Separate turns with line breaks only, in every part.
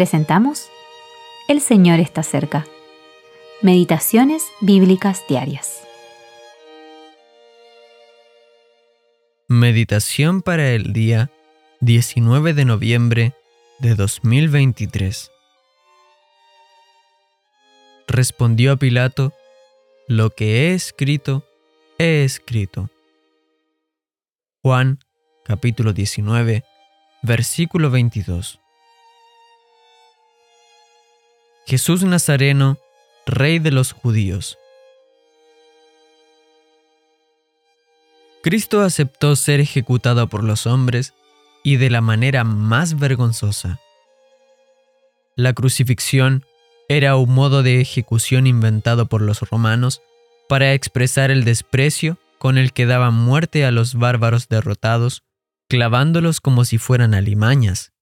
presentamos El Señor está cerca. Meditaciones Bíblicas Diarias.
Meditación para el día 19 de noviembre de 2023. Respondió a Pilato, lo que he escrito, he escrito. Juan capítulo 19, versículo 22. Jesús Nazareno, Rey de los judíos. Cristo aceptó ser ejecutado por los hombres y de la manera más vergonzosa. La crucifixión era un modo de ejecución inventado por los romanos para expresar el desprecio con el que daban muerte a los bárbaros derrotados, clavándolos como si fueran alimañas.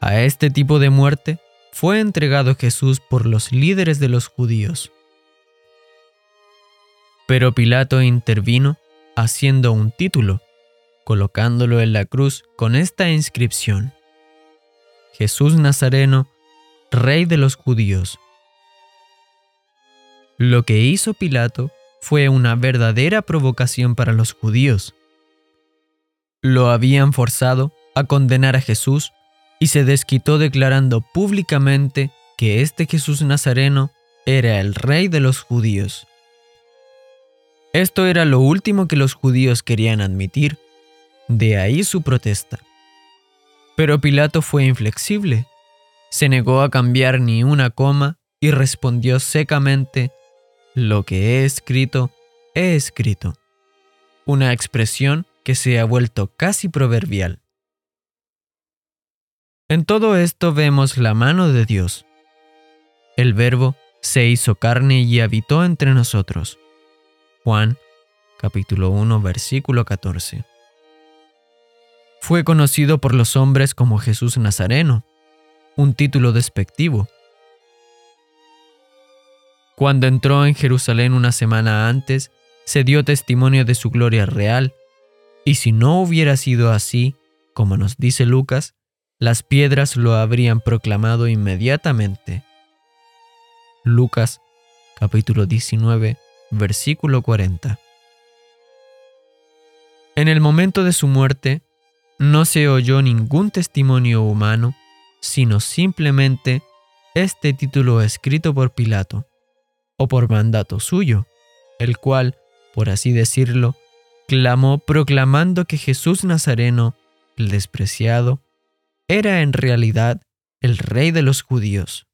A este tipo de muerte fue entregado Jesús por los líderes de los judíos. Pero Pilato intervino haciendo un título, colocándolo en la cruz con esta inscripción. Jesús Nazareno, rey de los judíos. Lo que hizo Pilato fue una verdadera provocación para los judíos. Lo habían forzado a condenar a Jesús y se desquitó declarando públicamente que este Jesús Nazareno era el rey de los judíos. Esto era lo último que los judíos querían admitir, de ahí su protesta. Pero Pilato fue inflexible se negó a cambiar ni una coma y respondió secamente, lo que he escrito, he escrito. Una expresión que se ha vuelto casi proverbial. En todo esto vemos la mano de Dios. El Verbo se hizo carne y habitó entre nosotros. Juan capítulo 1 versículo 14. Fue conocido por los hombres como Jesús Nazareno, un título despectivo. Cuando entró en Jerusalén una semana antes, se dio testimonio de su gloria real, y si no hubiera sido así, como nos dice Lucas, las piedras lo habrían proclamado inmediatamente. Lucas capítulo 19, versículo 40. En el momento de su muerte, no se oyó ningún testimonio humano sino simplemente este título escrito por Pilato, o por mandato suyo, el cual, por así decirlo, clamó proclamando que Jesús Nazareno, el despreciado, era en realidad el rey de los judíos.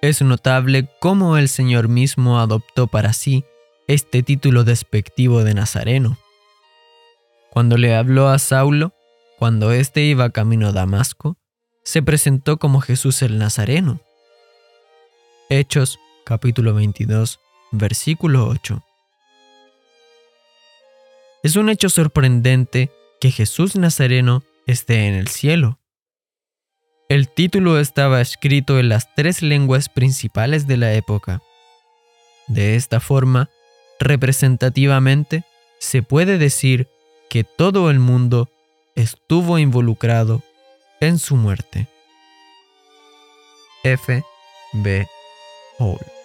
Es notable cómo el Señor mismo adoptó para sí este título despectivo de Nazareno. Cuando le habló a Saulo, cuando éste iba camino a Damasco, se presentó como Jesús el Nazareno. Hechos capítulo 22, versículo 8. Es un hecho sorprendente que Jesús Nazareno esté en el cielo. El título estaba escrito en las tres lenguas principales de la época. De esta forma, representativamente, se puede decir que todo el mundo estuvo involucrado en su muerte. F. B. Hall